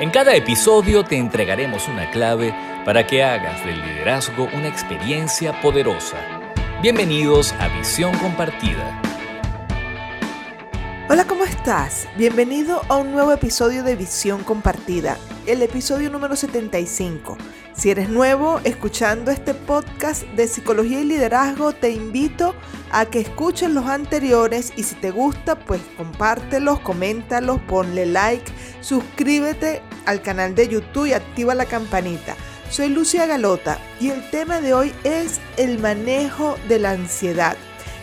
En cada episodio te entregaremos una clave para que hagas del liderazgo una experiencia poderosa. Bienvenidos a Visión Compartida. Hola, ¿cómo estás? Bienvenido a un nuevo episodio de Visión Compartida, el episodio número 75. Si eres nuevo escuchando este podcast de psicología y liderazgo, te invito a que escuches los anteriores y si te gusta, pues compártelos, coméntalos, ponle like, suscríbete al canal de YouTube y activa la campanita. Soy Lucia Galota y el tema de hoy es el manejo de la ansiedad.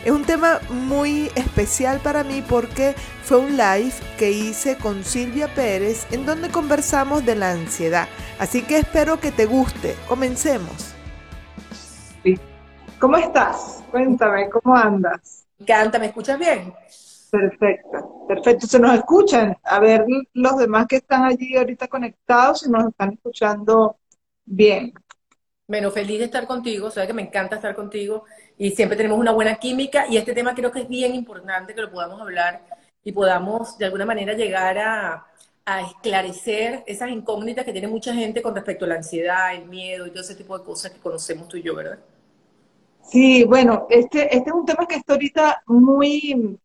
Es un tema muy especial para mí porque fue un live que hice con Silvia Pérez en donde conversamos de la ansiedad. Así que espero que te guste. Comencemos. ¿Cómo estás? Cuéntame, ¿cómo andas? Me encanta, ¿me escuchas bien? Perfecto, perfecto. Se nos escuchan. A ver los demás que están allí ahorita conectados, si nos están escuchando bien. Bueno, feliz de estar contigo, sabes que me encanta estar contigo y siempre tenemos una buena química y este tema creo que es bien importante que lo podamos hablar y podamos de alguna manera llegar a, esclarecer esas incógnitas que tiene mucha gente con respecto a la ansiedad, el miedo y todo ese tipo de cosas que conocemos tú y yo, ¿verdad? Sí, bueno, este, este es un tema que está ahorita muy,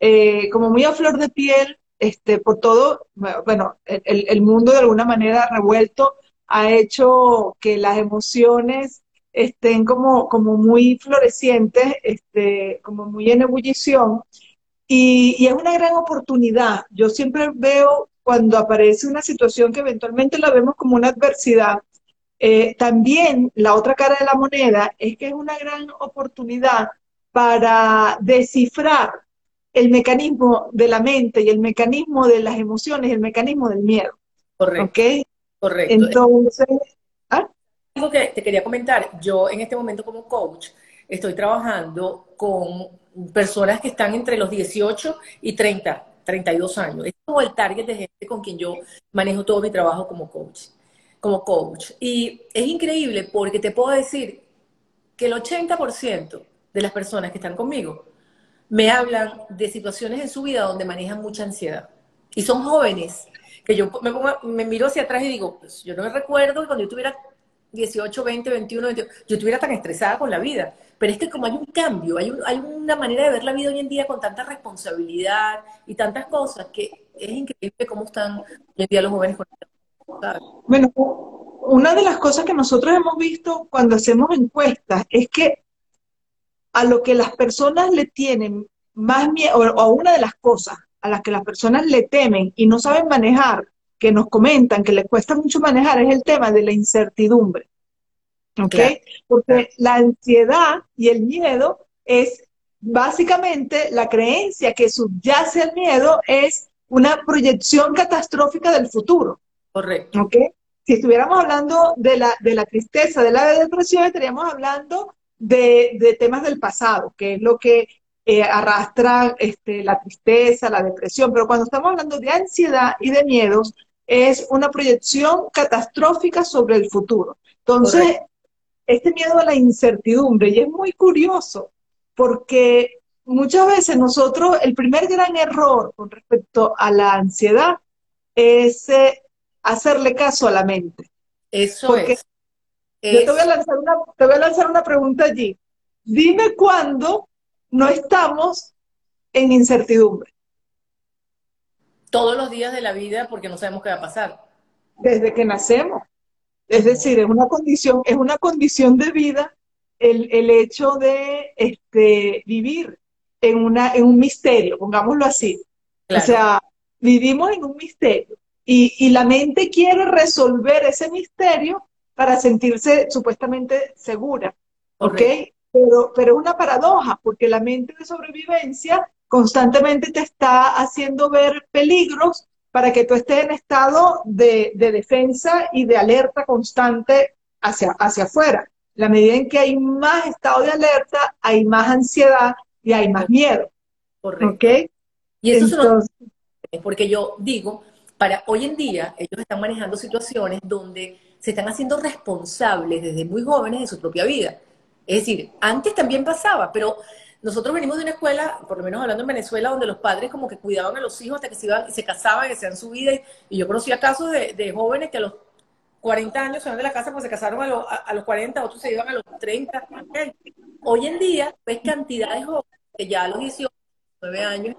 eh, como muy a flor de piel, este, por todo, bueno, el, el mundo de alguna manera revuelto ha hecho que las emociones estén como, como muy florecientes, este, como muy en ebullición, y, es una gran oportunidad. Yo siempre veo cuando aparece una situación que eventualmente la vemos como una adversidad, eh, también la otra cara de la moneda es que es una gran oportunidad para descifrar el mecanismo de la mente y el mecanismo de las emociones, el mecanismo del miedo. Correcto. Correcto. Entonces, algo que te quería comentar, yo en este momento como coach estoy trabajando con personas que están entre los 18 y 30, 32 años. Es como el target de gente con quien yo manejo todo mi trabajo como coach. Como coach. Y es increíble porque te puedo decir que el 80% de las personas que están conmigo me hablan de situaciones en su vida donde manejan mucha ansiedad. Y son jóvenes que yo me, miro hacia atrás y digo, pues yo no me recuerdo cuando yo tuviera 18, 20, 21, 22, yo estuviera tan estresada con la vida. Pero es que como hay un cambio, hay, hay una manera de ver la vida hoy en día con tanta responsabilidad y tantas cosas que es increíble cómo están hoy en día los jóvenes con Bueno, una de las cosas que nosotros hemos visto cuando hacemos encuestas es que a lo que las personas le tienen más miedo, o a una de las cosas a las que las personas le temen y no saben manejar, que nos comentan que les cuesta mucho manejar es el tema de la incertidumbre. ¿Ok? Porque la ansiedad y el miedo es básicamente la creencia que subyace al miedo es una proyección catastrófica del futuro. Correcto. ¿Ok? Si estuviéramos hablando de la, de la tristeza, de la depresión, estaríamos hablando de, de temas del pasado, que es lo que eh, arrastra este, la tristeza, la depresión. Pero cuando estamos hablando de ansiedad y de miedos, es una proyección catastrófica sobre el futuro. Entonces, este miedo a la incertidumbre, y es muy curioso, porque muchas veces nosotros, el primer gran error con respecto a la ansiedad es eh, hacerle caso a la mente. Eso es. Yo te voy, a lanzar una, te voy a lanzar una pregunta allí. Dime cuándo no estamos en incertidumbre todos los días de la vida porque no sabemos qué va a pasar. Desde que nacemos. Es decir, es una condición, es una condición de vida el, el hecho de este, vivir en, una, en un misterio, pongámoslo así. O sea, vivimos en un misterio y, y la mente quiere resolver ese misterio para sentirse supuestamente segura. ¿Ok? Pero, pero es una paradoja, porque la mente de sobrevivencia constantemente te está haciendo ver peligros para que tú estés en estado de, defensa y de alerta constante hacia, hacia afuera. La medida en que hay más estado de alerta, hay más ansiedad y hay más miedo. Correcto. Y eso es porque yo digo, para hoy en día ellos están manejando situaciones donde se están haciendo responsables desde muy jóvenes de su propia vida. Es decir, antes también pasaba, pero nosotros venimos de una escuela, por lo menos hablando en Venezuela, donde los padres como que cuidaban a los hijos hasta que se iban se casaban, que sean su vida. Y, yo conocía casos de, jóvenes que a los 40 años se van de la casa, pues se casaron a, los 40, otros se iban a los 30. Hoy en día ves cantidad de jóvenes que ya a los 18, 9 años,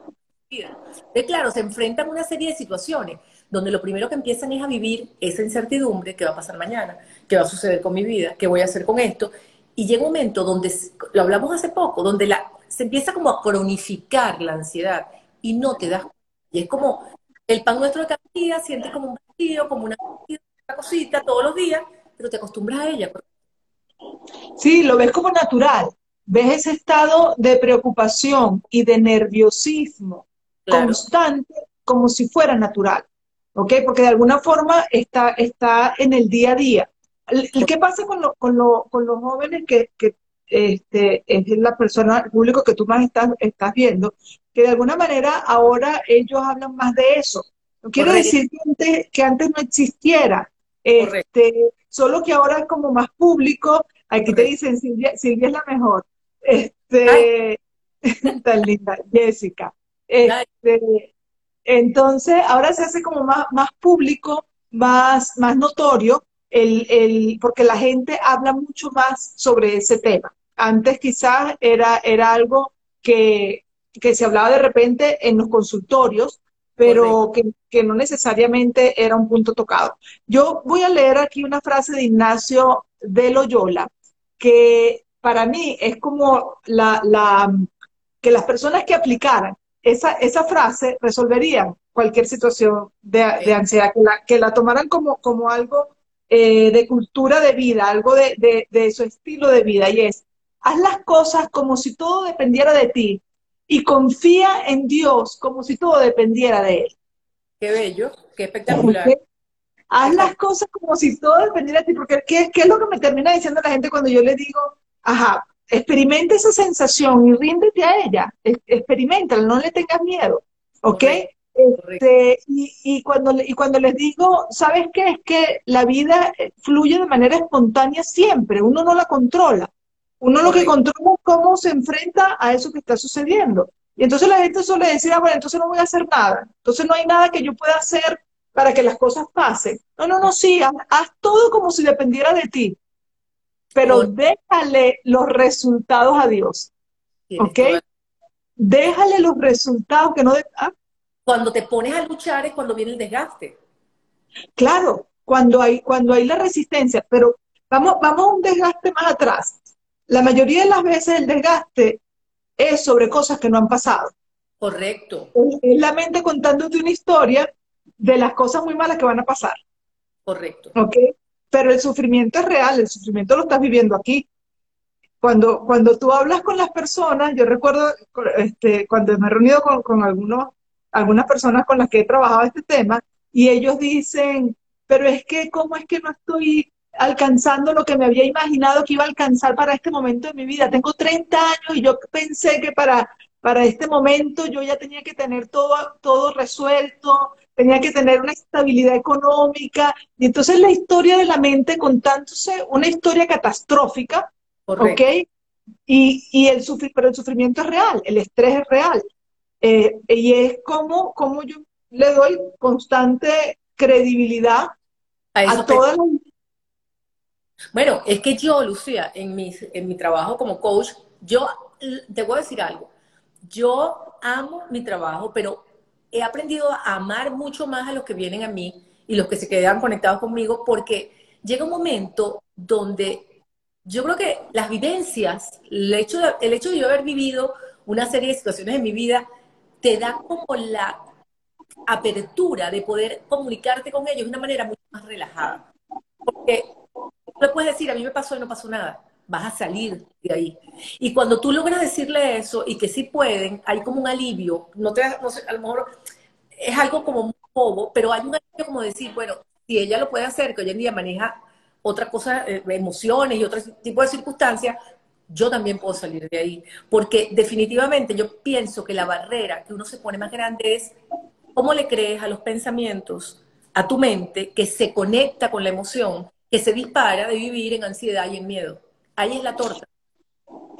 de claro, se enfrentan a una serie de situaciones donde lo primero que empiezan es a vivir esa incertidumbre, qué va a pasar mañana, qué va a suceder con mi vida, qué voy a hacer con esto, y llega un momento donde, lo hablamos hace poco, donde la, se empieza como a cronificar la ansiedad y no te das Y es como el pan nuestro de cada día, sientes como un vacío, como una, cosita todos los días, pero te acostumbras a ella. Sí, lo ves como natural. Ves ese estado de preocupación y de nerviosismo constante como si fuera natural. ¿Ok? Porque de alguna forma está, está en el día a día. ¿Qué pasa con, con, con los jóvenes que, este, es la persona, el público que tú más estás, estás viendo? Que de alguna manera ahora ellos hablan más de eso. No quiere decir que antes, que antes no existiera, este, solo que ahora es como más público. Aquí te dicen, Silvia, Silvia es la mejor. Este, tan linda, Jessica. Este, entonces, ahora se hace como más, más público, más, más notorio, el, el, porque la gente habla mucho más sobre ese tema. Antes quizás era, era algo que, que se hablaba de repente en los consultorios, pero que, que, no necesariamente era un punto tocado. Yo voy a leer aquí una frase de Ignacio de Loyola, que para mí es como la, la que las personas que aplicaran esa, esa frase resolverían cualquier situación de, ansiedad, que la, que la tomaran como, como algo eh, de cultura de vida, algo de, de, su estilo de vida, y es, haz las cosas como si todo dependiera de ti y confía en Dios como si todo dependiera de Él. Qué bello, qué espectacular. Haz las cosas como si todo dependiera de ti, porque ¿qué, ¿qué, es lo que me termina diciendo la gente cuando yo le digo, ajá, experimenta esa sensación y ríndete a ella, experimentala, no le tengas miedo, ¿ok? Este, y, cuando, y cuando les digo, ¿sabes qué? Es que la vida eh, fluye de manera espontánea siempre, uno no la controla. Uno lo que controla es cómo se enfrenta a eso que está sucediendo. Y entonces la gente suele decir, ah, bueno, entonces no voy a hacer nada. Entonces no hay nada que yo pueda hacer para que las cosas pasen. No, no, no, sí, haz, todo como si dependiera de ti. Pero déjale los resultados a Dios. ¿Ok? Déjale los resultados que no... De, ah, cuando te pones a luchar es cuando viene el desgaste. Claro, cuando hay, cuando hay la resistencia, pero vamos, vamos a un desgaste más atrás. La mayoría de las veces el desgaste es sobre cosas que no han pasado. Correcto. Es la mente contándote una historia de las cosas muy malas que van a pasar. Correcto. ¿Ok? Pero el sufrimiento es real, el sufrimiento lo estás viviendo aquí. Cuando, cuando tú hablas con las personas, yo recuerdo este, cuando me he reunido con, con algunos algunas personas con las que he trabajado este tema, y ellos dicen, pero es que, ¿cómo es que no estoy alcanzando lo que me había imaginado que iba a alcanzar para este momento de mi vida? Tengo 30 años y yo pensé que para, para este momento yo ya tenía que tener todo, todo resuelto, tenía que tener una estabilidad económica, y entonces la historia de la mente contándose una historia catastrófica, ¿ok? Y, y el pero el sufrimiento es real, el estrés es real. Eh, y es como, como yo le doy constante credibilidad a, todas las... Bueno, es que yo, Lucía, en mi, en mi trabajo como coach, yo te voy a decir algo. Yo amo mi trabajo, pero he aprendido a amar mucho más a los que vienen a mí y los que se quedan conectados conmigo, porque llega un momento donde yo creo que las vivencias, el hecho de, el hecho de yo haber vivido una serie de situaciones en mi vida, te da como la apertura de poder comunicarte con ellos de una manera mucho más relajada. Porque no puedes decir, a mí me pasó y no pasó nada. Vas a salir de ahí. Y cuando tú logras decirle eso y que sí pueden, hay como un alivio. No te, no sé, a lo mejor es algo como un bobo, pero hay un alivio como decir, bueno, si ella lo puede hacer, que hoy en día maneja otra cosa, eh, emociones y otro tipo de circunstancias, yo también puedo salir de ahí. Porque definitivamente yo pienso que la barrera que uno se pone más grande es cómo le crees a los pensamientos, a tu mente, que se conecta con la emoción, que se dispara de vivir en ansiedad y en miedo. Ahí es la torta.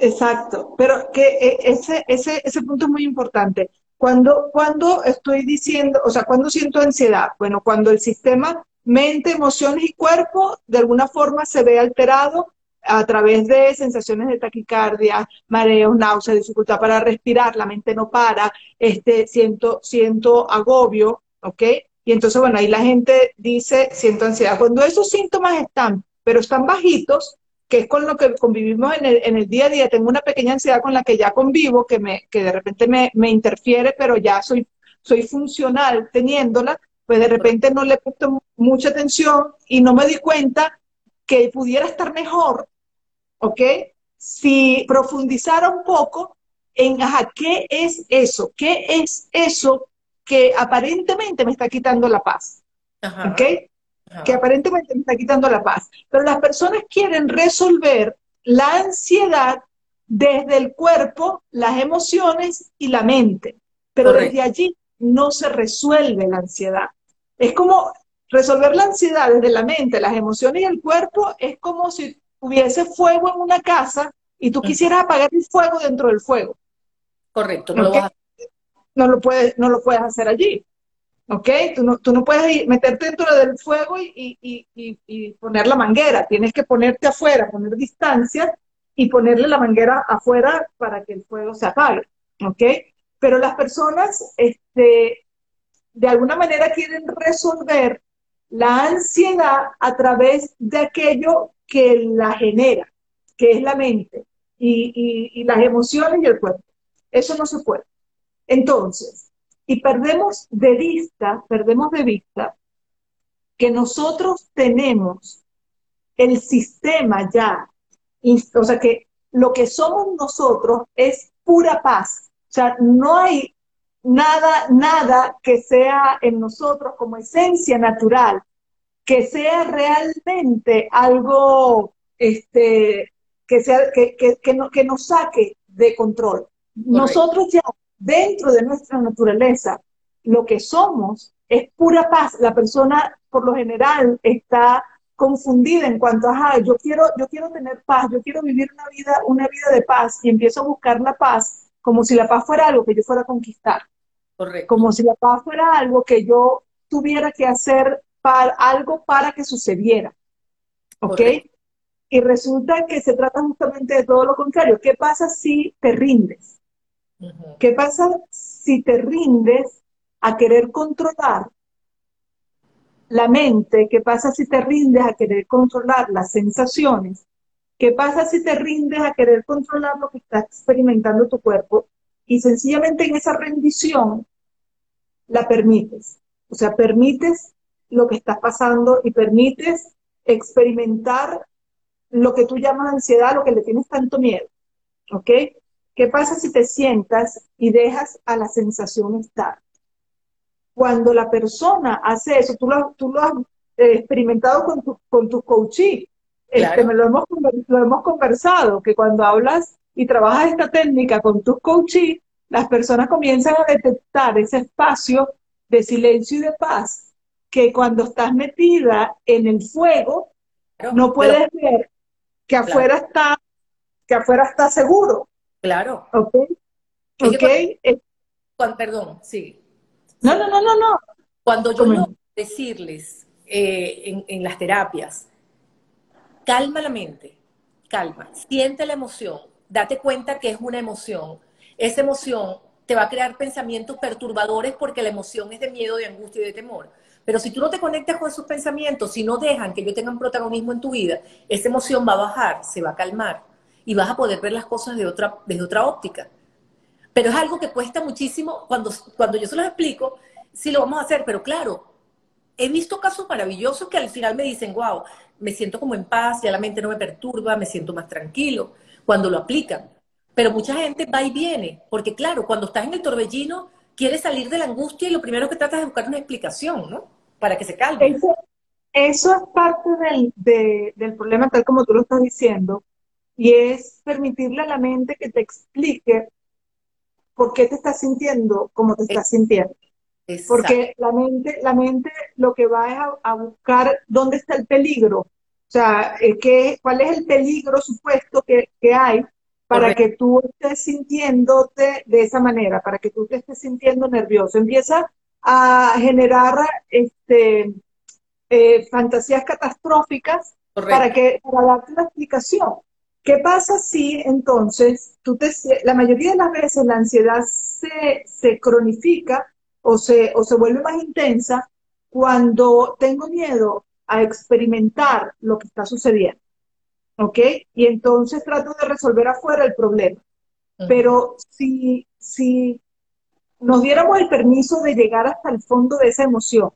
Exacto, pero que eh, ese, ese, ese punto es muy importante. Cuando, cuando estoy diciendo, o sea, cuando siento ansiedad, bueno, cuando el sistema mente, emociones y cuerpo de alguna forma se ve alterado a través de sensaciones de taquicardia, mareos, náuseas, dificultad para respirar, la mente no para, este, siento, siento agobio, ¿ok? Y entonces, bueno, ahí la gente dice, siento ansiedad. Cuando esos síntomas están, pero están bajitos, que es con lo que convivimos en el, en el, día a día. Tengo una pequeña ansiedad con la que ya convivo, que, me, que de repente me, me interfiere, pero ya soy, soy funcional teniéndola, pues de repente no le he puesto mucha atención y no me di cuenta que pudiera estar mejor, ¿ok? Si profundizara un poco en, ajá, ¿qué es eso? ¿Qué es eso que aparentemente me está quitando la paz? Ajá. ¿Ok? Que aparentemente me está quitando la paz. Pero las personas quieren resolver la ansiedad desde el cuerpo, las emociones y la mente. Pero Correcto. desde allí no se resuelve la ansiedad. Es como resolver la ansiedad desde la mente, las emociones y el cuerpo, es como si hubiese fuego en una casa y tú quisieras apagar el fuego dentro del fuego. Correcto, no, ¿Okay? lo, vas a... no lo puedes, no lo puedes hacer allí. ¿Ok? Tú no, tú no puedes meterte dentro del fuego y, y, y, y, poner la manguera, tienes que ponerte afuera, poner distancia y ponerle la manguera afuera para que el fuego se apague, ¿ok? Pero las personas, este, de alguna manera quieren resolver la ansiedad a través de aquello que la genera, que es la mente y las emociones y el cuerpo. Eso no se puede. Entonces, y perdemos de vista, perdemos de vista que nosotros tenemos el sistema ya, o sea que lo que somos nosotros es pura paz. O sea, no hay nada, nada que sea en nosotros como esencia natural, que sea realmente algo este, que, sea, que, que, que, no, que nos saque de control. Nosotros ya dentro de nuestra naturaleza, lo que somos es pura paz. La persona, por lo general, está confundida en cuanto a, yo quiero, yo quiero tener paz, yo quiero vivir una vida, una vida de paz y empiezo a buscar la paz como si la paz fuera algo que yo fuera a conquistar. Correcto. Como si la paz fuera algo que yo tuviera que hacer para, algo para que sucediera. ¿Ok? Correcto. Y resulta que se trata justamente de todo lo contrario. ¿Qué pasa si te rindes? ¿Qué pasa si te rindes a querer controlar la mente? ¿Qué pasa si te rindes a querer controlar las sensaciones? ¿Qué pasa si te rindes a querer controlar lo que está experimentando tu cuerpo? Y sencillamente en esa rendición la permites. O sea, permites lo que está pasando y permites experimentar lo que tú llamas ansiedad, lo que le tienes tanto miedo. ¿Ok? ¿Qué pasa si te sientas y dejas a la sensación estar? Cuando la persona hace eso, tú lo, tú lo has eh, experimentado con, tu, con tus coaches, claro. este, lo, hemos, lo hemos conversado, que cuando hablas y trabajas esta técnica con tus coaches, las personas comienzan a detectar ese espacio de silencio y de paz, que cuando estás metida en el fuego, claro, no puedes pero, ver que afuera claro. está, que afuera está seguro. Claro. Ok. Ok. Cuando, cuando, perdón, sí. No, no, no, no, no. Cuando yo no decirles eh, en, en, las terapias, calma la mente, calma, siente la emoción, date cuenta que es una emoción. Esa emoción te va a crear pensamientos perturbadores porque la emoción es de miedo, de angustia y de temor. Pero si tú no te conectas con esos pensamientos, si no dejan que yo tengan protagonismo en tu vida, esa emoción va a bajar, se va a calmar y vas a poder ver las cosas de otra, desde otra óptica. Pero es algo que cuesta muchísimo cuando, cuando yo se los explico, sí lo vamos a hacer, pero claro, he visto casos maravillosos que al final me dicen, wow, me siento como en paz, ya la mente no me perturba, me siento más tranquilo cuando lo aplican. Pero mucha gente va y viene, porque claro, cuando estás en el torbellino, quieres salir de la angustia y lo primero que tratas es buscar una explicación, ¿no? Para que se calme. Eso, eso es parte del, de, del problema, tal como tú lo estás diciendo, y es permitirle a la mente que te explique por qué te estás sintiendo como te estás sintiendo. Exacto. Porque la mente, la mente lo que va es a, a buscar dónde está el peligro, o sea, eh, qué, cuál es el peligro supuesto que, que hay para que tú estés sintiéndote de esa manera, para que tú te estés sintiendo nervioso. Empieza a generar este, eh, fantasías catastróficas para que para darte una explicación. ¿Qué pasa si entonces tú te, la mayoría de las veces la ansiedad se, se cronifica o se, o se vuelve más intensa cuando tengo miedo a experimentar lo que está sucediendo? ¿Ok? Y entonces trato de resolver afuera el problema. Pero si, si nos diéramos el permiso de llegar hasta el fondo de esa emoción,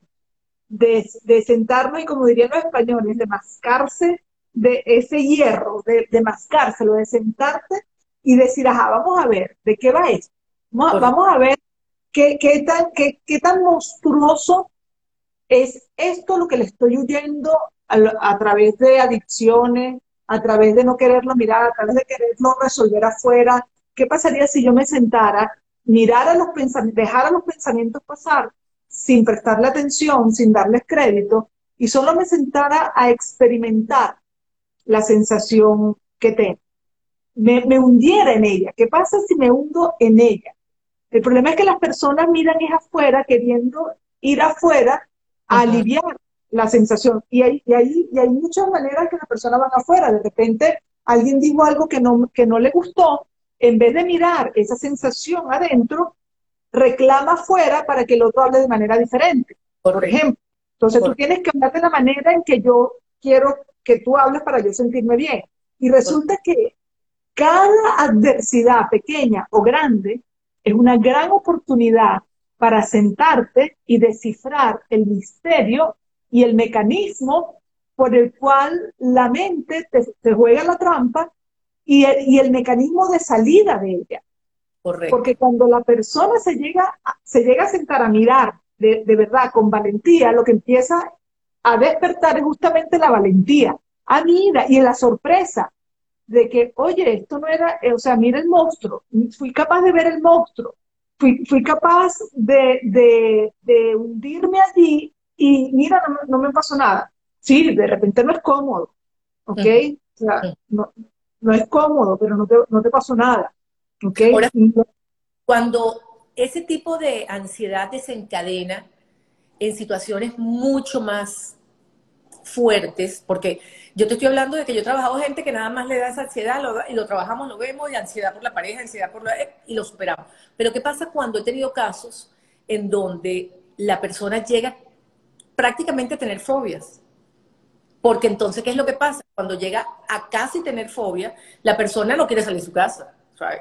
de, de sentarnos y como dirían los españoles, de mascarse de ese hierro, de, de mascárselo, de sentarte y decir, ajá, vamos a ver, ¿de qué va esto? Vamos, a ver qué, qué, tan, qué, qué tan monstruoso es esto lo que le estoy huyendo a, a, través de adicciones, a través de no quererlo mirar, a través de quererlo resolver afuera. ¿Qué pasaría si yo me sentara, mirara los pensamientos, dejara los pensamientos pasar sin prestarle atención, sin darles crédito, y solo me sentara a experimentar la sensación que tengo. Me, hundiera en ella. ¿Qué pasa si me hundo en ella? El problema es que las personas miran es afuera queriendo ir afuera a aliviar la sensación. Y hay, y, hay, y hay muchas maneras que las personas van afuera. De repente alguien dijo algo que no, que no le gustó. En vez de mirar esa sensación adentro, reclama afuera para que el otro hable de manera diferente. Por ejemplo. Entonces tú tienes que hablar de la manera en que yo quiero que tú hables para yo sentirme bien. Y resulta que cada adversidad, pequeña o grande, es una gran oportunidad para sentarte y descifrar el misterio y el mecanismo por el cual la mente te, juega la trampa y el, mecanismo de salida de ella. Porque cuando la persona se llega, se llega a sentar a mirar de, de verdad con valentía, lo que empieza a despertar es justamente la valentía. Ah, mira, y en la sorpresa de que, oye, esto no era, eh, o sea, mira el monstruo, fui capaz de ver el monstruo, fui, fui capaz de, de, de, hundirme allí y mira, no, me pasó nada. Sí, de repente no es cómodo, ¿ok? O sea, no, no es cómodo, pero no te, no te pasó nada, ¿ok? cuando ese tipo de ansiedad desencadena en situaciones mucho más fuertes, porque yo te estoy hablando de que yo he trabajado gente que nada más le da esa ansiedad y lo trabajamos, lo vemos, y ansiedad por la pareja, ansiedad por la... y lo superamos. Pero ¿qué pasa cuando he tenido casos en donde la persona llega prácticamente a tener fobias? Porque entonces, ¿qué es lo que pasa? Cuando llega a casi tener fobia, la persona no quiere salir de su casa,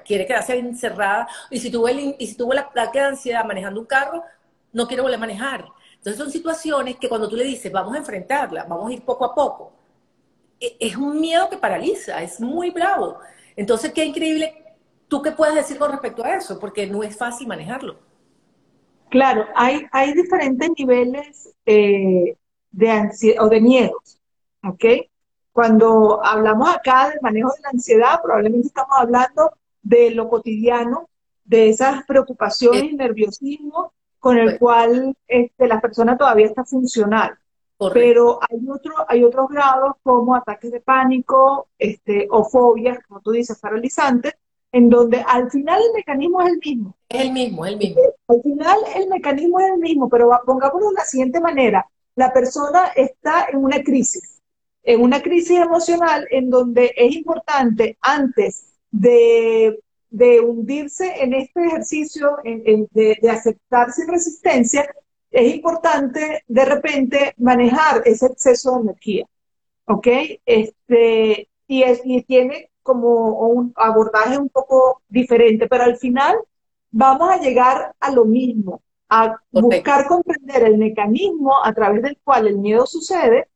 quiere quedarse encerrada. Y si tuvo, el, y si tuvo la placa de ansiedad manejando un carro, no quiere volver a manejar. Entonces son situaciones que cuando tú le dices, vamos a enfrentarla, vamos a ir poco a poco, e, es un miedo que paraliza, es muy bravo. Entonces, qué increíble, ¿tú qué puedes decir con respecto a eso? Porque no es fácil manejarlo. Claro, hay, hay diferentes niveles eh, de ansiedad o de miedos, ¿ok? Cuando hablamos acá del manejo de la ansiedad, probablemente estamos hablando de lo cotidiano, de esas preocupaciones y nerviosismo con el cual este, la persona todavía está funcional. Pero hay, otro, hay otros grados como ataques de pánico este, o fobias, como tú dices, paralizantes, en donde al final el mecanismo es el mismo. Es el mismo, es el mismo. Al final el mecanismo es el mismo, pero pongámoslo de la siguiente manera. La persona está en una crisis, en una crisis emocional en donde es importante antes de de hundirse en este ejercicio de, aceptar sin resistencia, es importante de repente manejar ese exceso de energía. ¿Ok? Este, y, es, y tiene como un abordaje un poco diferente, pero al final vamos a llegar a lo mismo, a buscar comprender el mecanismo a través del cual el miedo sucede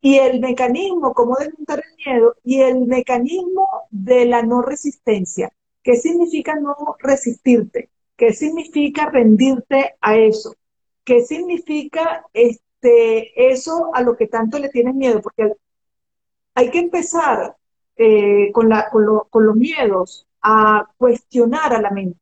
y el mecanismo, cómo desmontar el miedo y el mecanismo de la no resistencia. ¿Qué significa no resistirte? ¿Qué significa rendirte a eso? ¿Qué significa este, eso a lo que tanto le tienes miedo? Porque hay que empezar eh, con, la, con, los miedos a cuestionar a la mente.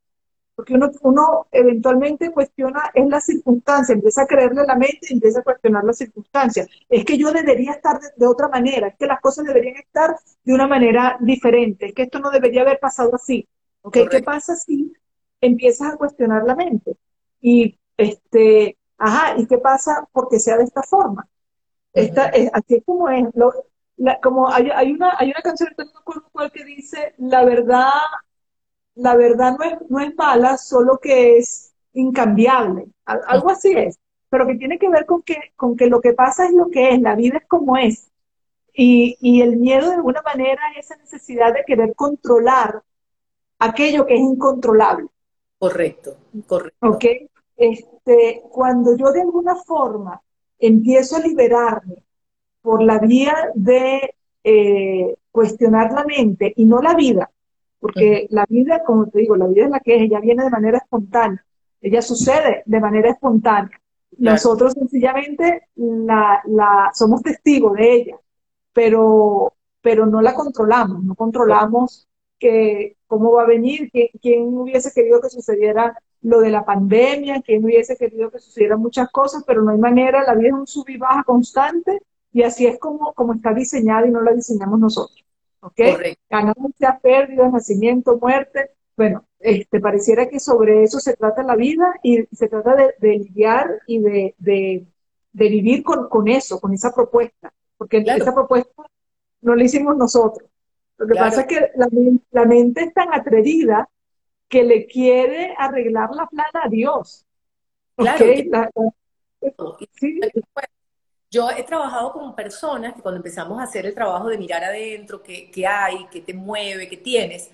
porque uno, uno eventualmente cuestiona, es la circunstancia, empieza a creerle a la mente y empieza a cuestionar las circunstancias. Es que yo debería estar de, otra manera, es que las cosas deberían estar de una manera diferente, es que esto no debería haber pasado así. ¿Okay? ¿Qué pasa si empiezas a cuestionar la mente? Y, este, ajá, ¿y qué pasa porque sea de esta forma? Esta, es, así es como es. como hay, hay, una, hay una canción, no me acuerdo cuál, que dice, la verdad la verdad no es, no es mala, solo que es incambiable. Algo así es, pero que tiene que ver con que, con que lo que pasa es lo que es, la vida es como es. Y, y el miedo de alguna manera es esa necesidad de querer controlar aquello que es incontrolable. Correcto, correcto. ¿Ok? Este, cuando yo de alguna forma empiezo a liberarme por la vía de eh, cuestionar la mente y no la vida, porque la vida, como te digo, la vida es la que es, ella viene de manera espontánea, ella sucede de manera espontánea. Nosotros sencillamente la, la, somos testigos de ella, pero, pero no la controlamos, no controlamos que, cómo va a venir, quién, quién hubiese querido que sucediera lo de la pandemia, quién hubiese querido que sucedieran muchas cosas, pero no hay manera, la vida es un sub y baja constante y así es como, como está diseñada y no la diseñamos nosotros. ¿ok? Ganancia, pérdida, nacimiento, muerte. Bueno, este, pareciera que sobre eso se trata la vida y se trata de, lidiar y de, de, vivir con, con, eso, con esa propuesta, porque esa propuesta no la hicimos nosotros. Lo que pasa es que la, la, mente es tan atrevida que le quiere arreglar la plana a Dios. Claro. sí. Yo he trabajado con personas que cuando empezamos a hacer el trabajo de mirar adentro, qué, hay, qué te mueve, qué tienes,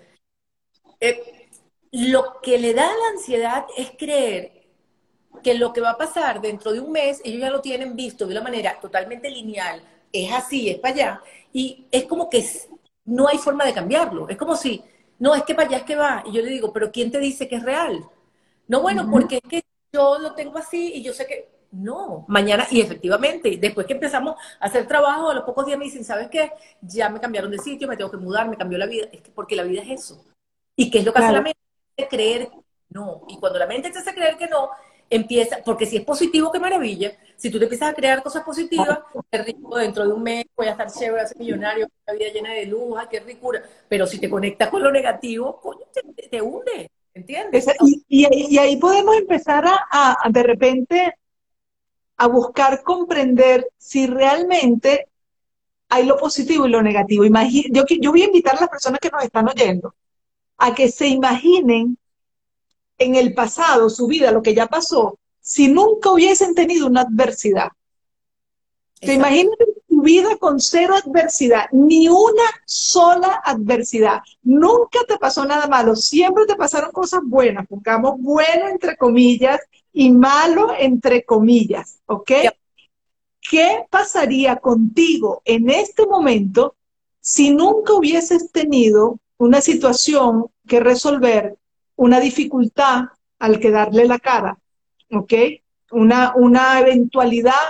eh, lo que le da la ansiedad es creer que lo que va a pasar dentro de un mes, ellos ya lo tienen visto de una manera totalmente lineal, es así, es para allá, y es como que no hay forma de cambiarlo. Es como si, no, es que para allá es que va. Y yo le digo, pero ¿quién te dice que es real? No, bueno, porque es que yo lo tengo así y yo sé que no, mañana, y efectivamente, después que empezamos a hacer trabajo, a los pocos días me dicen, ¿sabes qué? Ya me cambiaron de sitio, me tengo que mudar, me cambió la vida. Es que porque la vida es eso. ¿Y qué es lo que hace la mente? Creer no. Y cuando la mente te hace creer que no, empieza, porque si es positivo, qué maravilla. Si tú te empiezas a crear cosas positivas, qué rico, dentro de un mes voy a estar chévere, voy a ser millonario, una vida llena de luz, qué ricura. Pero si te conectas con lo negativo, coño, te, hunde. ¿Entiendes? Y, ahí podemos empezar a de repente a buscar comprender si realmente hay lo positivo y lo negativo. yo, yo voy a invitar a las personas que nos están oyendo a que se imaginen en el pasado, su vida, lo que ya pasó, si nunca hubiesen tenido una adversidad. Se imaginen tu vida con cero adversidad, ni una sola adversidad. Nunca te pasó nada malo, siempre te pasaron cosas buenas, pongamos bueno entre comillas, y malo entre comillas, ¿ok? ¿Qué pasaría contigo en este momento si nunca hubieses tenido una situación que resolver, una dificultad al que darle la cara, ¿ok? Una, una eventualidad,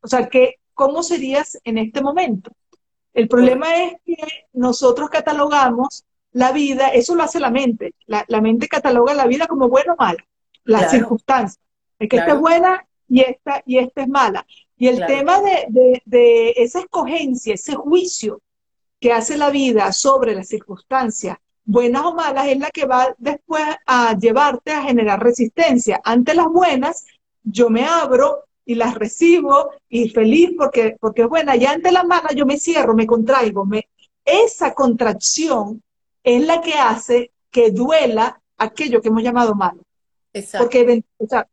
o sea, que, ¿cómo serías en este momento? El problema es que nosotros catalogamos la vida, eso lo hace la mente, la, la mente cataloga la vida como bueno o malo las circunstancias. Es que esta es buena y esta, y esta es mala. Y el tema de, de, esa escogencia, ese juicio que hace la vida sobre las circunstancias, buenas o malas, es la que va después a llevarte a generar resistencia. Ante las buenas, yo me abro y las recibo y feliz porque, porque es buena. Y ante las malas, yo me cierro, me contraigo. Me... Esa contracción es la que hace que duela aquello que hemos llamado malo. Porque,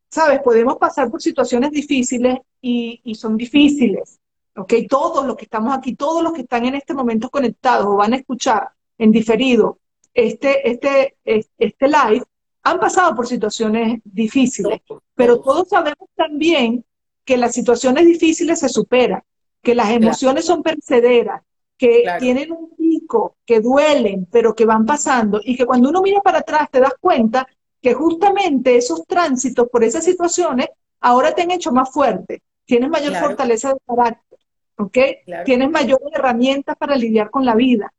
sabes, podemos pasar por situaciones difíciles y, son difíciles. ¿Ok? Todos los que estamos aquí, todos los que están en este momento conectados o van a escuchar en diferido este, este, este live, han pasado por situaciones difíciles. Pero todos sabemos también que las situaciones difíciles se superan, que las emociones son percederas, que tienen un pico, que duelen, pero que van pasando, y que cuando uno mira para atrás te das cuenta que justamente esos tránsitos por esas situaciones ahora te han hecho más fuerte, tienes mayor fortaleza de carácter, ¿ok? Tienes mayores herramientas para lidiar con la vida.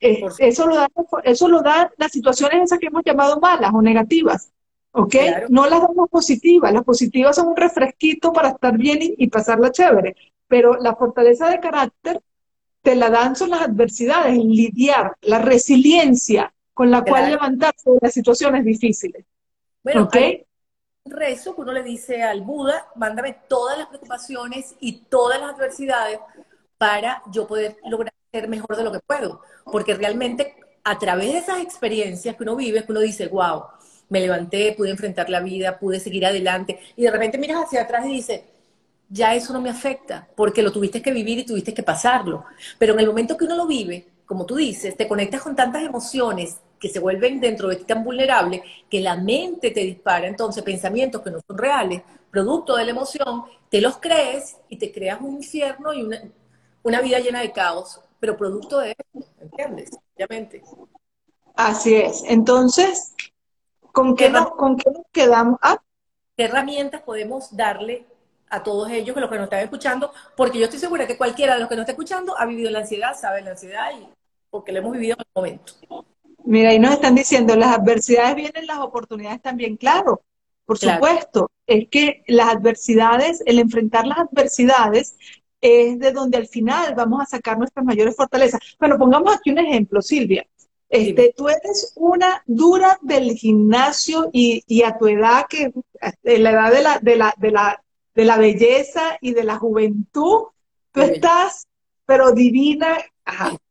Eso, lo da, eso lo da las situaciones esas que hemos llamado malas o negativas. ¿Ok? No las damos positivas. Las positivas son un refresquito para estar bien y, pasarla chévere. Pero la fortaleza de carácter te la dan son las adversidades, el lidiar, la resiliencia con la cual levantarse de las situaciones difíciles. Bueno, ¿Okay? un rezo que uno le dice al Buda, mándame todas las preocupaciones y todas las adversidades para yo poder lograr ser mejor de lo que puedo. Porque realmente a través de esas experiencias que uno vive, que uno dice, wow, me levanté, pude enfrentar la vida, pude seguir adelante, y de repente miras hacia atrás y dices, ya eso no me afecta, porque lo tuviste que vivir y tuviste que pasarlo. Pero en el momento que uno lo vive, como tú dices, te conectas con tantas emociones que se vuelven dentro de ti tan vulnerable que la mente te dispara entonces pensamientos que no son reales, producto de la emoción, te los crees y te creas un infierno y una, una vida llena de caos, pero producto de eso, ¿entiendes? Obviamente. Así es. Entonces, ¿con qué, nos, ¿con qué nos quedamos? Ah. ¿Qué herramientas podemos darle a todos ellos que los que nos están escuchando? Porque yo estoy segura que cualquiera de los que nos está escuchando ha vivido la ansiedad, sabe la ansiedad y porque lo hemos vivido en el momento. Mira, ahí nos están diciendo, las adversidades vienen, las oportunidades también, claro, por supuesto. Es que las adversidades, el enfrentar las adversidades es de donde al final vamos a sacar nuestras mayores fortalezas. Bueno, pongamos aquí un ejemplo, Silvia. Este, tú eres una dura del gimnasio y, a tu edad, que la edad de la, de la, de la, de la belleza y de la juventud, tú estás, pero divina,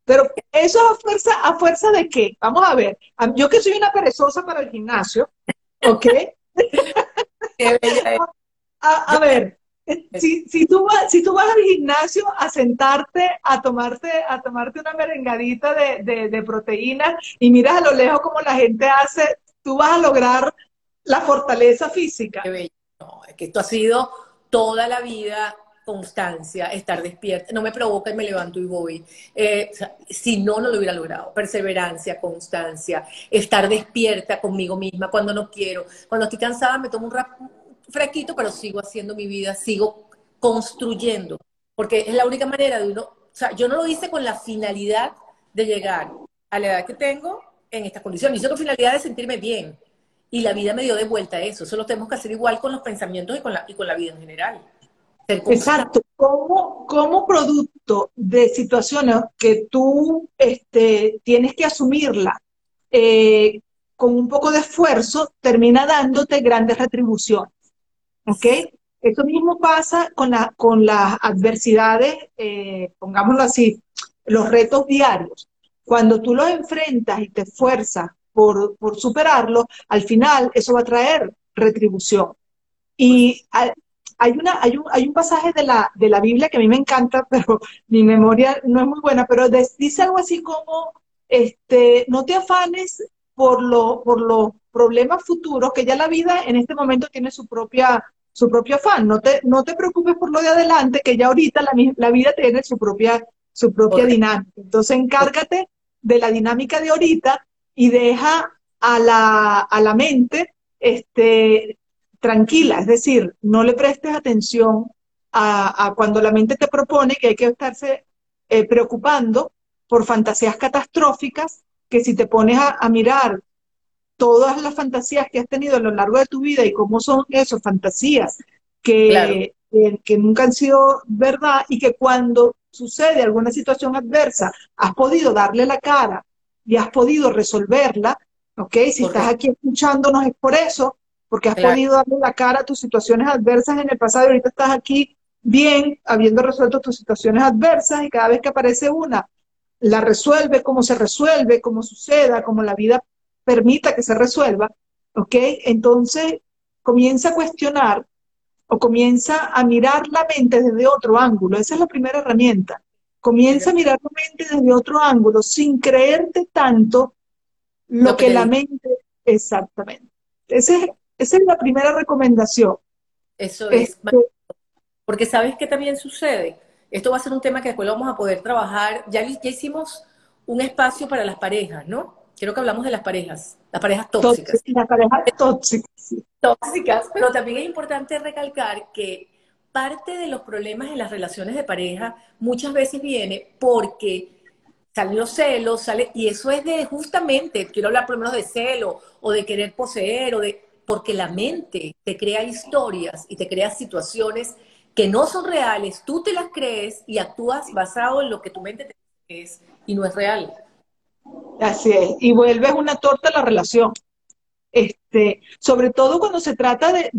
pero eso a fuerza, a fuerza de qué? Vamos a ver. Yo que soy una perezosa para el gimnasio, ¿ok? a, ver, si, tú vas, si tú vas al gimnasio a sentarte, a tomarte, a tomarte una merengadita de, de, proteínas y miras a lo lejos como la gente hace, tú vas a lograr la fortaleza física. No, es que esto ha sido toda la vida constancia, estar despierta, no me provoca y me levanto y voy. Eh, si no, no lo hubiera logrado. Perseverancia, constancia, estar despierta conmigo misma cuando no quiero. Cuando estoy cansada me tomo un, fraquito, pero sigo haciendo mi vida, sigo construyendo, porque es la única manera de uno, o sea, yo no lo hice con la finalidad de llegar a la edad que tengo en estas condiciones, hice con finalidad de sentirme bien, y la vida me dio de vuelta eso, eso lo tenemos que hacer igual con los pensamientos y con la, y con la vida en general. Exacto, como, como producto de situaciones que tú este, tienes que asumirla eh, con un poco de esfuerzo, termina dándote grandes retribuciones. ¿Ok? Eso mismo pasa con, la, con las adversidades, eh, pongámoslo así, los retos diarios. Cuando tú los enfrentas y te esfuerzas por, por superarlos, al final eso va a traer retribución. Y hay, una, hay, un, hay un pasaje de la, de la Biblia que a mí me encanta, pero mi memoria no es muy buena, pero dice algo así como, este, no te afanes por, lo, por los problemas futuros, que ya la vida en este momento tiene su propia su propio afán. No te, no te preocupes por lo de adelante, que ya ahorita la, la vida tiene su propia, su propia dinámica. Entonces encárgate de la dinámica de ahorita y deja a la, a la mente este, tranquila, es decir, no le prestes atención a, cuando la mente te propone que hay que estarse eh, preocupando por fantasías catastróficas, que si te pones a, a mirar todas las fantasías que has tenido a lo largo de tu vida y cómo son esas fantasías que, que, nunca han sido verdad y que cuando sucede alguna situación adversa has podido darle la cara y has podido resolverla, ¿ok? Si estás aquí escuchándonos es por eso, porque has podido darle la cara a tus situaciones adversas en el pasado y ahorita estás aquí bien, habiendo resuelto tus situaciones adversas y cada vez que aparece una, la resuelve, cómo se resuelve, cómo suceda, cómo la vida permita que se resuelva, ¿ok? Entonces comienza a cuestionar o comienza a mirar la mente desde otro ángulo. Esa es la primera herramienta. Comienza a mirar la mente desde otro ángulo sin creerte tanto lo, que, la mente... Exactamente. Esa es, esa es la primera recomendación. Eso es. Este porque sabes que también sucede. Esto va a ser un tema que después lo vamos a poder trabajar. Ya, ya hicimos un espacio para las parejas, ¿no? Quiero que hablamos de las parejas, las parejas tóxicas. Las parejas tóxicas. Tóxicas, pero también es importante recalcar que parte de los problemas en las relaciones de pareja muchas veces viene porque salen los celos, sale, y eso es de justamente, quiero hablar por lo menos de celo, o de querer poseer, o de, porque la mente te crea historias y te crea situaciones que no son reales, tú te las crees y actúas basado en lo que tu mente te es y no es real. Así es, y vuelves una torta la relación. Este, sobre todo cuando se trata de,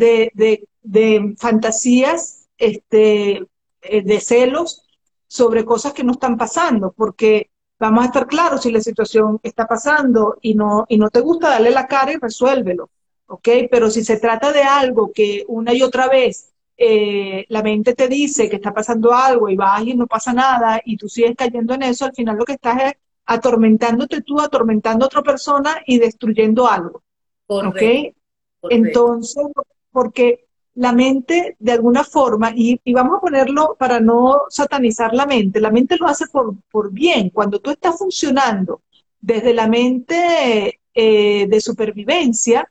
de, fantasías este, eh, de celos sobre cosas que no están pasando, porque vamos a estar claros si la situación está pasando y no, y no te gusta, dale la cara y resuélvelo, ¿ok? Pero si se trata de algo que una y otra vez eh, la mente te dice que está pasando algo y vas y no pasa nada y tú sigues cayendo en eso, al final lo que estás es atormentándote tú, atormentando a otra persona y destruyendo algo. ¿Ok? Entonces, porque la mente, de alguna forma, y, vamos a ponerlo para no satanizar la mente, la mente lo hace por, por bien. Cuando tú estás funcionando desde la mente eh, de supervivencia,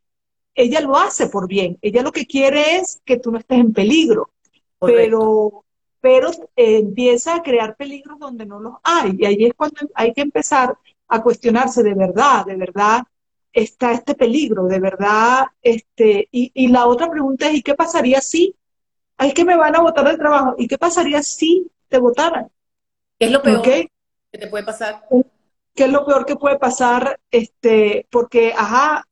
ella lo hace por bien. Ella lo que quiere es que tú no estés en peligro. Pero, pero eh, empieza a crear peligros donde no los hay. Y ahí es cuando hay que empezar a cuestionarse de verdad, de verdad está este peligro, de verdad. Este, y, la otra pregunta es, ¿y qué pasaría si? Ay, que me van a votar del trabajo. ¿Y qué pasaría si te votaran? ¿Qué es lo peor que te puede pasar? ¿Qué es lo peor que puede pasar? Este, porque, ajá,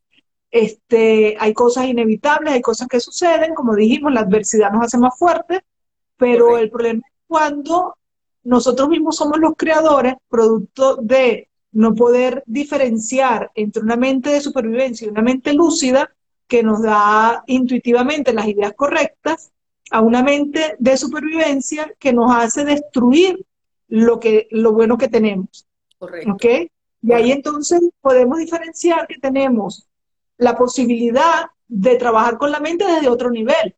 este, hay cosas inevitables, hay cosas que suceden, como dijimos, la adversidad nos hace más fuertes, pero el problema es cuando nosotros mismos somos los creadores, producto de no poder diferenciar entre una mente de supervivencia y una mente lúcida que nos da intuitivamente las ideas correctas, a una mente de supervivencia que nos hace destruir lo, que, lo bueno que tenemos. Correcto. Y ahí entonces podemos diferenciar que tenemos la posibilidad de trabajar con la mente desde otro nivel.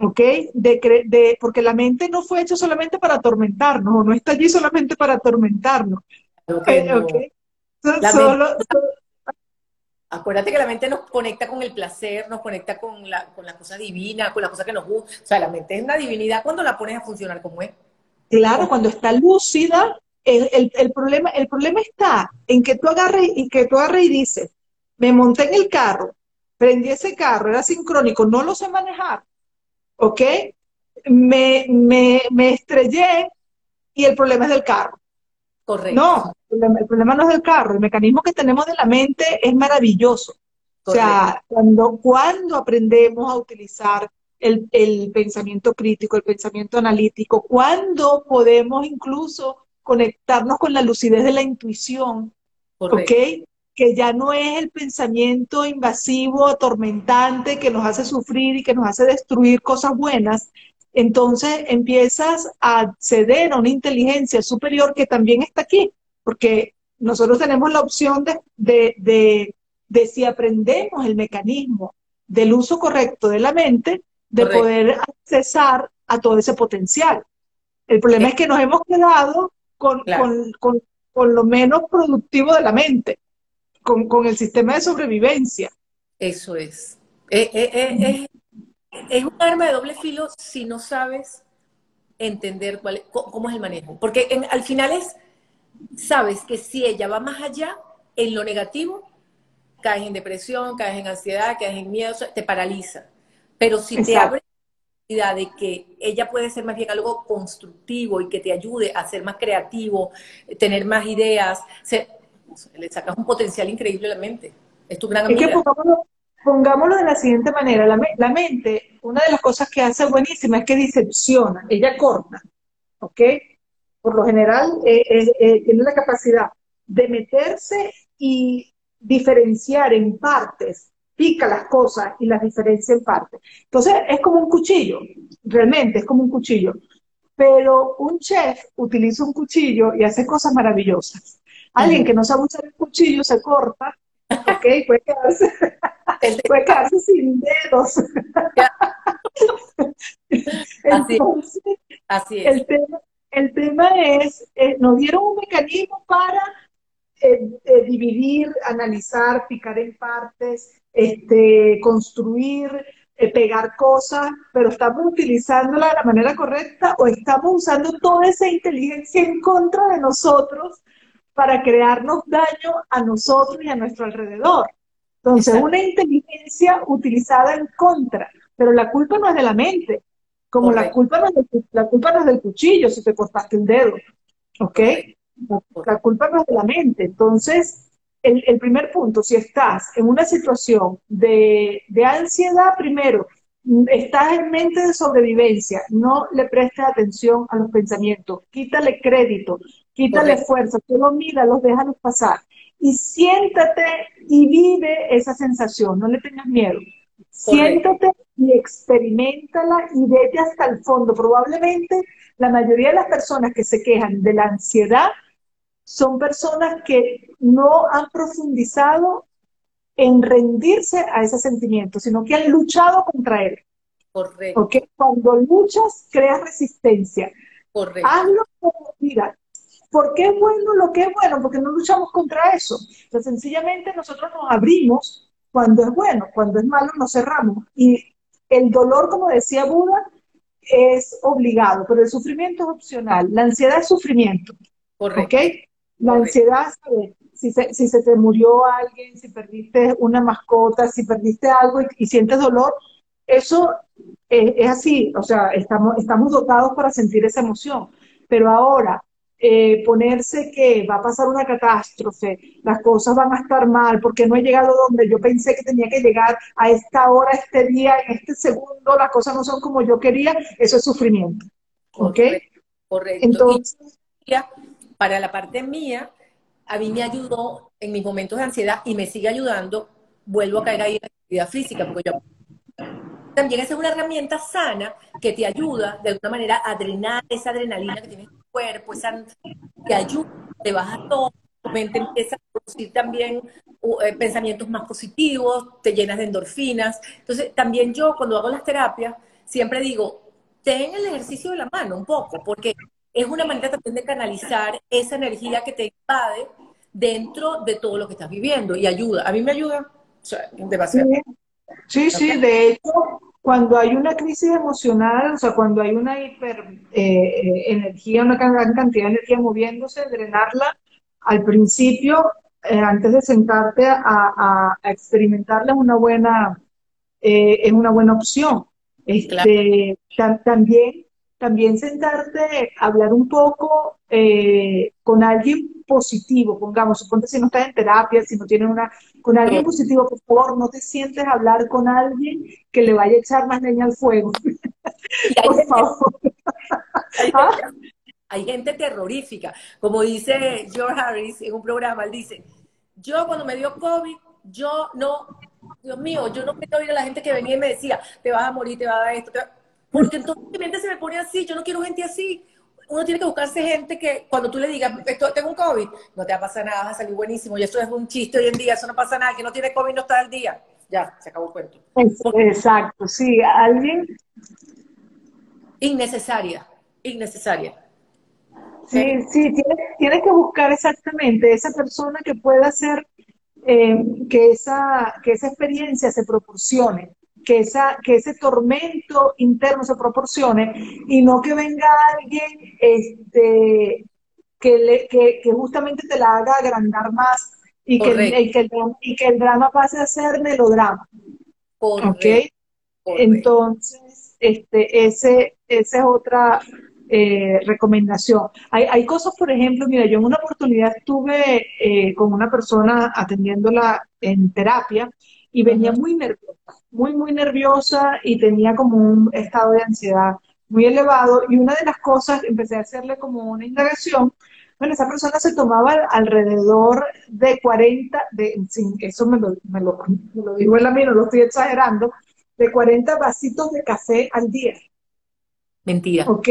¿Ok? De, de, porque la mente no fue hecha solamente para atormentarnos, no está allí solamente para atormentarnos. Okay, Acuérdate que la mente nos conecta con el placer, nos conecta con la, con la cosa divina, con la cosa que nos gusta. O sea, la mente es una divinidad cuando la pones a funcionar como es. Claro, cuando está lúcida, el, el, problema, el problema está en que tú agarres y que tú agarres y dices, me monté en el carro, prendí ese carro, era sincrónico, no lo sé manejar, ¿ok? Me, me, me estrellé y el problema es del carro. Correcto. No, el problema, no es del carro, el mecanismo que tenemos de la mente es maravilloso. O sea, cuando, cuando aprendemos a utilizar el, el, pensamiento crítico, el pensamiento analítico, cuando podemos incluso conectarnos con la lucidez de la intuición, ¿ok? Que ya no es el pensamiento invasivo, atormentante, que nos hace sufrir y que nos hace destruir cosas buenas, entonces empiezas a acceder a una inteligencia superior que también está aquí, porque nosotros tenemos la opción de, de, si aprendemos el mecanismo del uso correcto de la mente, de poder accesar a todo ese potencial. El problema es que nos hemos quedado con, con lo menos productivo de la mente con, el sistema de sobrevivencia. Eso es. Eh, eh, eh, es un arma de doble filo si no sabes entender cuál, cómo es el manejo. Porque al final es, sabes que si ella va más allá en lo negativo, caes en depresión, caes en ansiedad, caes en miedo, te paraliza. Pero si te abre la idea de que ella puede ser más bien algo constructivo y que te ayude a ser más creativo, tener más ideas, le sacas un potencial increíble a la mente. Es tu gran amiga. Es que pongámoslo, de la siguiente manera. La, mente, una de las cosas que hace buenísima es que disecciona, ella corta, ¿ok? Por lo general, eh, eh, eh, tiene la capacidad de meterse y diferenciar en partes, pica las cosas y las diferencia en partes. Entonces, es como un cuchillo, realmente es como un cuchillo. Pero un chef utiliza un cuchillo y hace cosas maravillosas. Alguien que no sabe usar el cuchillo se corta, ¿ok? Puede quedarse, puede quedarse sin dedos. Así, es. El tema, el tema es, eh, nos dieron un mecanismo para eh, eh, dividir, analizar, picar en partes, este, construir, pegar cosas, pero estamos utilizándola de la manera correcta o estamos usando toda esa inteligencia en contra de nosotros para crearnos daño a nosotros y a nuestro alrededor. Entonces, una inteligencia utilizada en contra, pero la culpa no es de la mente, como la culpa, no es del, la culpa no es del cuchillo si te cortaste el dedo, ¿ok? La, culpa no es de la mente. Entonces, el, el, primer punto, si estás en una situación de, de ansiedad, primero, estás en mente de sobrevivencia, no le prestes atención a los pensamientos, quítale crédito, quítale fuerza, solo los déjalos pasar y siéntate y vive esa sensación, no le tengas miedo. Siéntate y experimentala y vete hasta el fondo. Probablemente la mayoría de las personas que se quejan de la ansiedad son personas que no han profundizado en rendirse a ese sentimiento, sino que han luchado contra él. Correcto. Cuando luchas, creas resistencia. Correcto. Hazlo como, mira, ¿por qué es bueno lo que es bueno? Porque no luchamos contra eso. Entonces, sencillamente nosotros nos abrimos cuando es bueno, cuando es malo nos cerramos. Y el dolor, como decía Buda, es obligado, pero el sufrimiento es opcional. La ansiedad es sufrimiento. Correcto. La ansiedad, si se, si se te murió alguien, si perdiste una mascota, si perdiste algo y, sientes dolor, eso es, así, o sea, estamos, estamos dotados para sentir esa emoción. Pero ahora, eh, ponerse que va a pasar una catástrofe, las cosas van a estar mal, porque no he llegado donde yo pensé que tenía que llegar a esta hora, este día, en este segundo, las cosas no son como yo quería, eso es sufrimiento. ¿Ok? Correcto. Entonces, para la parte mía, a mí me ayudó en mis momentos de ansiedad y me sigue ayudando, vuelvo a caer ahí en la actividad física, porque yo también esa es una herramienta sana que te ayuda de alguna manera a drenar esa adrenalina que tienes cuerpo, esa te ayuda, te baja todo, tu mente empieza a producir también eh, pensamientos más positivos, te llenas de endorfinas. Entonces, también yo cuando hago las terapias, siempre digo, ten el ejercicio de la mano un poco, porque es una manera también de canalizar esa energía que te invade dentro de todo lo que estás viviendo y ayuda. A mí me ayuda demasiado. Sí, sí, de hecho, cuando hay una crisis emocional, o sea, cuando hay una hiper eh, eh, energía, una gran cantidad de energía moviéndose, drenarla al principio, eh, antes de sentarte a, a, experimentarla, es una buena, es una buena opción. Este, también también sentarte, hablar un poco eh, con alguien positivo, pongamos, suponte si no estás en terapia, si no tienes una, con alguien positivo, por favor, no te sientes a hablar con alguien que le vaya a echar más leña al fuego. por favor. ¿Ah? Hay, gente terrorífica, como dice George Harris en un programa, él dice, yo cuando me dio COVID, yo no, Dios mío, yo no quiero oír a la gente que venía y me decía, te vas a morir, te va a dar esto, te va porque entonces mi mente se me pone así, yo no quiero gente así. Uno tiene que buscarse gente que cuando tú le digas, esto, tengo un COVID, no te va a pasar nada, vas a salir buenísimo. Y eso es un chiste hoy en día, eso no pasa nada, que no tiene COVID no está al día. Ya, se acabó el cuento. Exacto, sí, alguien... Innecesaria, innecesaria. Sí, sí, tienes, que buscar exactamente esa persona que pueda hacer eh, que, esa, que esa experiencia se proporcione que, esa, que ese tormento interno se proporcione y no que venga alguien este, que, le, que, justamente te la haga agrandar más y que, el, que el, y que el drama pase a ser melodrama. ¿Ok? Entonces, este, ese, esa es otra eh, recomendación. Hay, hay, cosas, por ejemplo, mira, yo en una oportunidad estuve eh, con una persona atendiéndola en terapia y venía muy nerviosa, muy, muy nerviosa y tenía como un estado de ansiedad muy elevado. Y una de las cosas, empecé a hacerle como una indagación. Bueno, esa persona se tomaba alrededor de 40, de, eso me lo, me lo, me lo digo en la mía, no lo estoy exagerando, de 40 vasitos de café al día. Mentira. ¿Ok?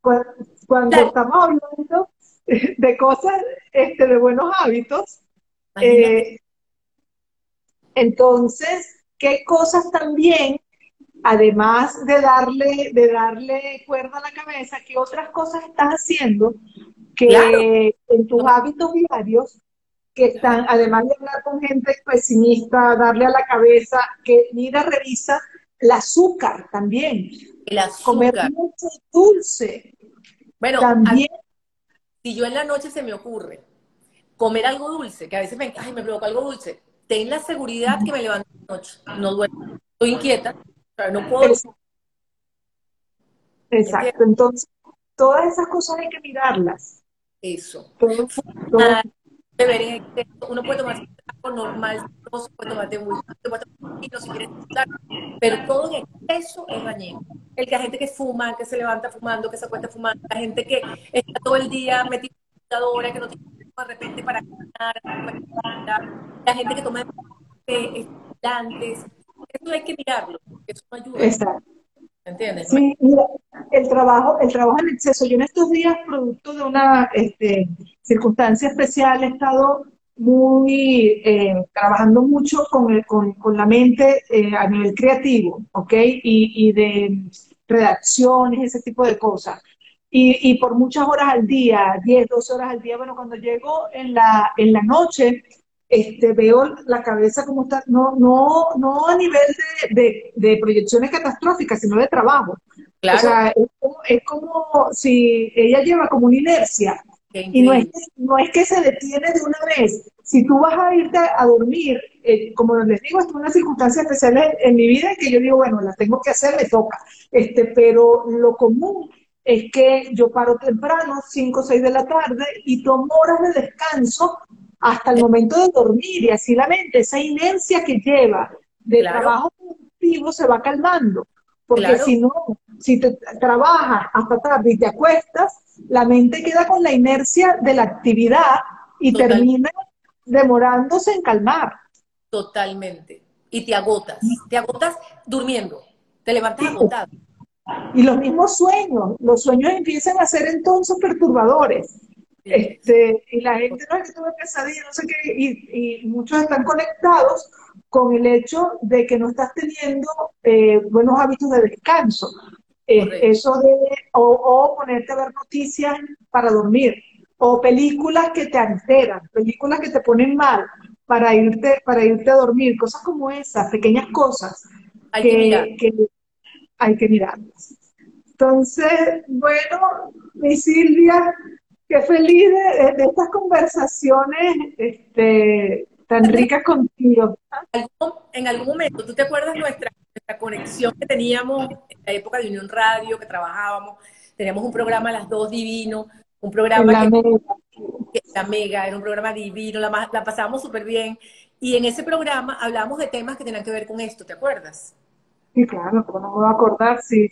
Cuando, estamos hablando de cosas, este, de buenos hábitos, eh, entonces, ¿qué cosas también, además de darle, de darle cuerda a la cabeza, qué otras cosas estás haciendo que en tus hábitos diarios, que están, además de hablar con gente pesimista, darle a la cabeza, que mira, revisa el azúcar también. El azúcar. Comer mucho dulce. Bueno, también. si yo en la noche se me ocurre comer algo dulce, que a veces me, ay, me provoca algo dulce. Ten la seguridad que me levanto de noche, no duermo, estoy inquieta, no puedo... Exacto, entonces todas esas cosas hay que mirarlas. Eso. Todo, exceso, uno puede tomar algo normal, no se puede tomar muy, se puede tomar vino si quieres pero todo en exceso es dañino. El que hay gente que fuma, que se levanta fumando, que se acuesta fumando, la gente que está todo el día metida en la computadora, que no tiene de repente para caminar, la gente que toma estimulantes, eso hay que mirarlo, eso no ayuda. Exacto. ¿Entiendes? Sí, mira, el trabajo, el trabajo en exceso. Yo en estos días, producto de una este, circunstancia especial, he estado muy eh, trabajando mucho con, con, con la mente eh, a nivel creativo, ¿ok? Y, y, de redacciones, ese tipo de cosas. Y, y, por muchas horas al día, 10, 12 horas al día, bueno, cuando llego en la, en la noche, este, veo la cabeza como está, no, no, no a nivel de, de, proyecciones catastróficas, sino de trabajo. O sea, es como, es como, si ella lleva como una inercia. Y no es, no es que se detiene de una vez. Si tú vas a irte a dormir, eh, como les digo, es una circunstancia especial en, en, mi vida que yo digo, bueno, la tengo que hacer, me toca. Este, pero lo común es que yo paro temprano, 5 o 6 de la tarde, y tomo horas de descanso hasta el momento de dormir y así la mente, esa inercia que lleva de trabajo productivo se va calmando. Porque si no, si te trabajas hasta tarde y te acuestas, la mente queda con la inercia de la actividad y termina demorándose en calmar. Totalmente. Y te agotas. Te agotas durmiendo. Te levantas agotado. Y los mismos sueños. Los sueños empiezan a ser entonces perturbadores. Este, y la gente no es que tuve pesadilla, no sé qué, y, muchos están conectados con el hecho de que no estás teniendo eh, buenos hábitos de descanso. Eh, eso de, o, ponerte a ver noticias para dormir, o películas que te alteran, películas que te ponen mal para irte, para irte a dormir, cosas como esas, pequeñas cosas hay que, que hay que mirarlas. Entonces, bueno, mi Silvia, Qué feliz de, estas conversaciones este, tan ricas contigo. En algún momento, ¿tú te acuerdas nuestra, nuestra conexión que teníamos en la época de Unión Radio, que trabajábamos? Teníamos un programa a las dos divino, un programa la que, mega. la mega, era un programa divino, la, la pasábamos súper bien. Y en ese programa hablamos de temas que tenían que ver con esto, ¿te acuerdas? Sí, claro, como no me voy a acordar, sí.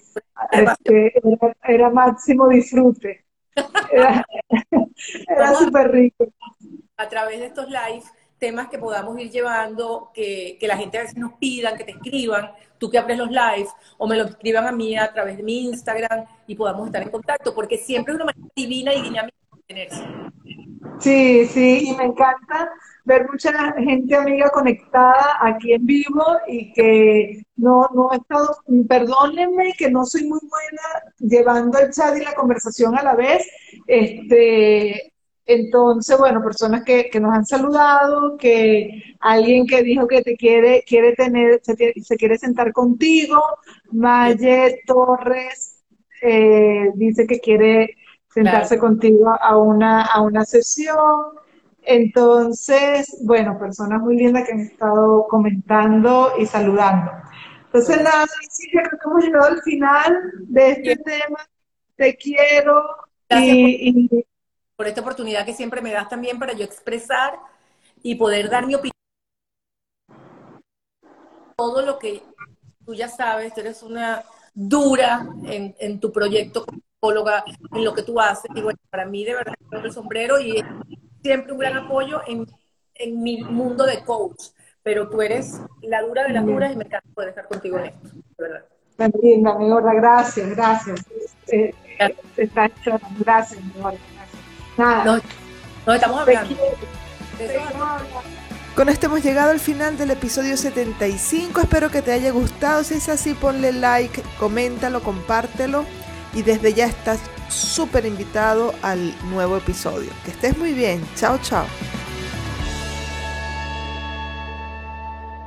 Este, era, era máximo disfrute. Era, súper rico. A través de estos lives, temas que podamos ir llevando, que, que, la gente a veces nos pidan, que te escriban, tú que abres los lives, o me lo escriban a mí a través de mi Instagram y podamos estar en contacto, porque siempre es una manera divina y dinámica de tenerse. Sí, sí, y me encanta ver mucha gente amiga conectada aquí en vivo y que no, no he estado, perdónenme que no soy muy buena llevando el chat y la conversación a la vez. Este, entonces, bueno, personas que, que nos han saludado, que alguien que dijo que te quiere, quiere tener, se, se quiere sentar contigo, Maye Torres eh, dice que quiere sentarse contigo a una, a una sesión. Entonces, bueno, personas muy lindas que han estado comentando y saludando. Entonces, nada, Silvia, creo que hemos llegado al final de este tema. Te quiero y, por, esta oportunidad que siempre me das también para yo expresar y poder dar mi opinión. Todo lo que tú ya sabes, eres una dura en, en tu proyecto como psicóloga, en lo que tú haces. Y bueno, para mí de verdad el sombrero y siempre un gran apoyo en, en mi mundo de coach, pero tú eres la dura de las duras y me encanta poder estar contigo en esto, de verdad. Tan linda, mi gorda, gracias, gracias. Eh, está hecho, gracias, mi gorda, gracias. Nada. Nos, nos estamos hablando. Con esto hemos llegado al final del episodio 75. Espero que te haya gustado. Si es así, ponle like, coméntalo, compártelo. Y desde ya estás súper invitado al nuevo episodio. Que estés muy bien. Chao, chao.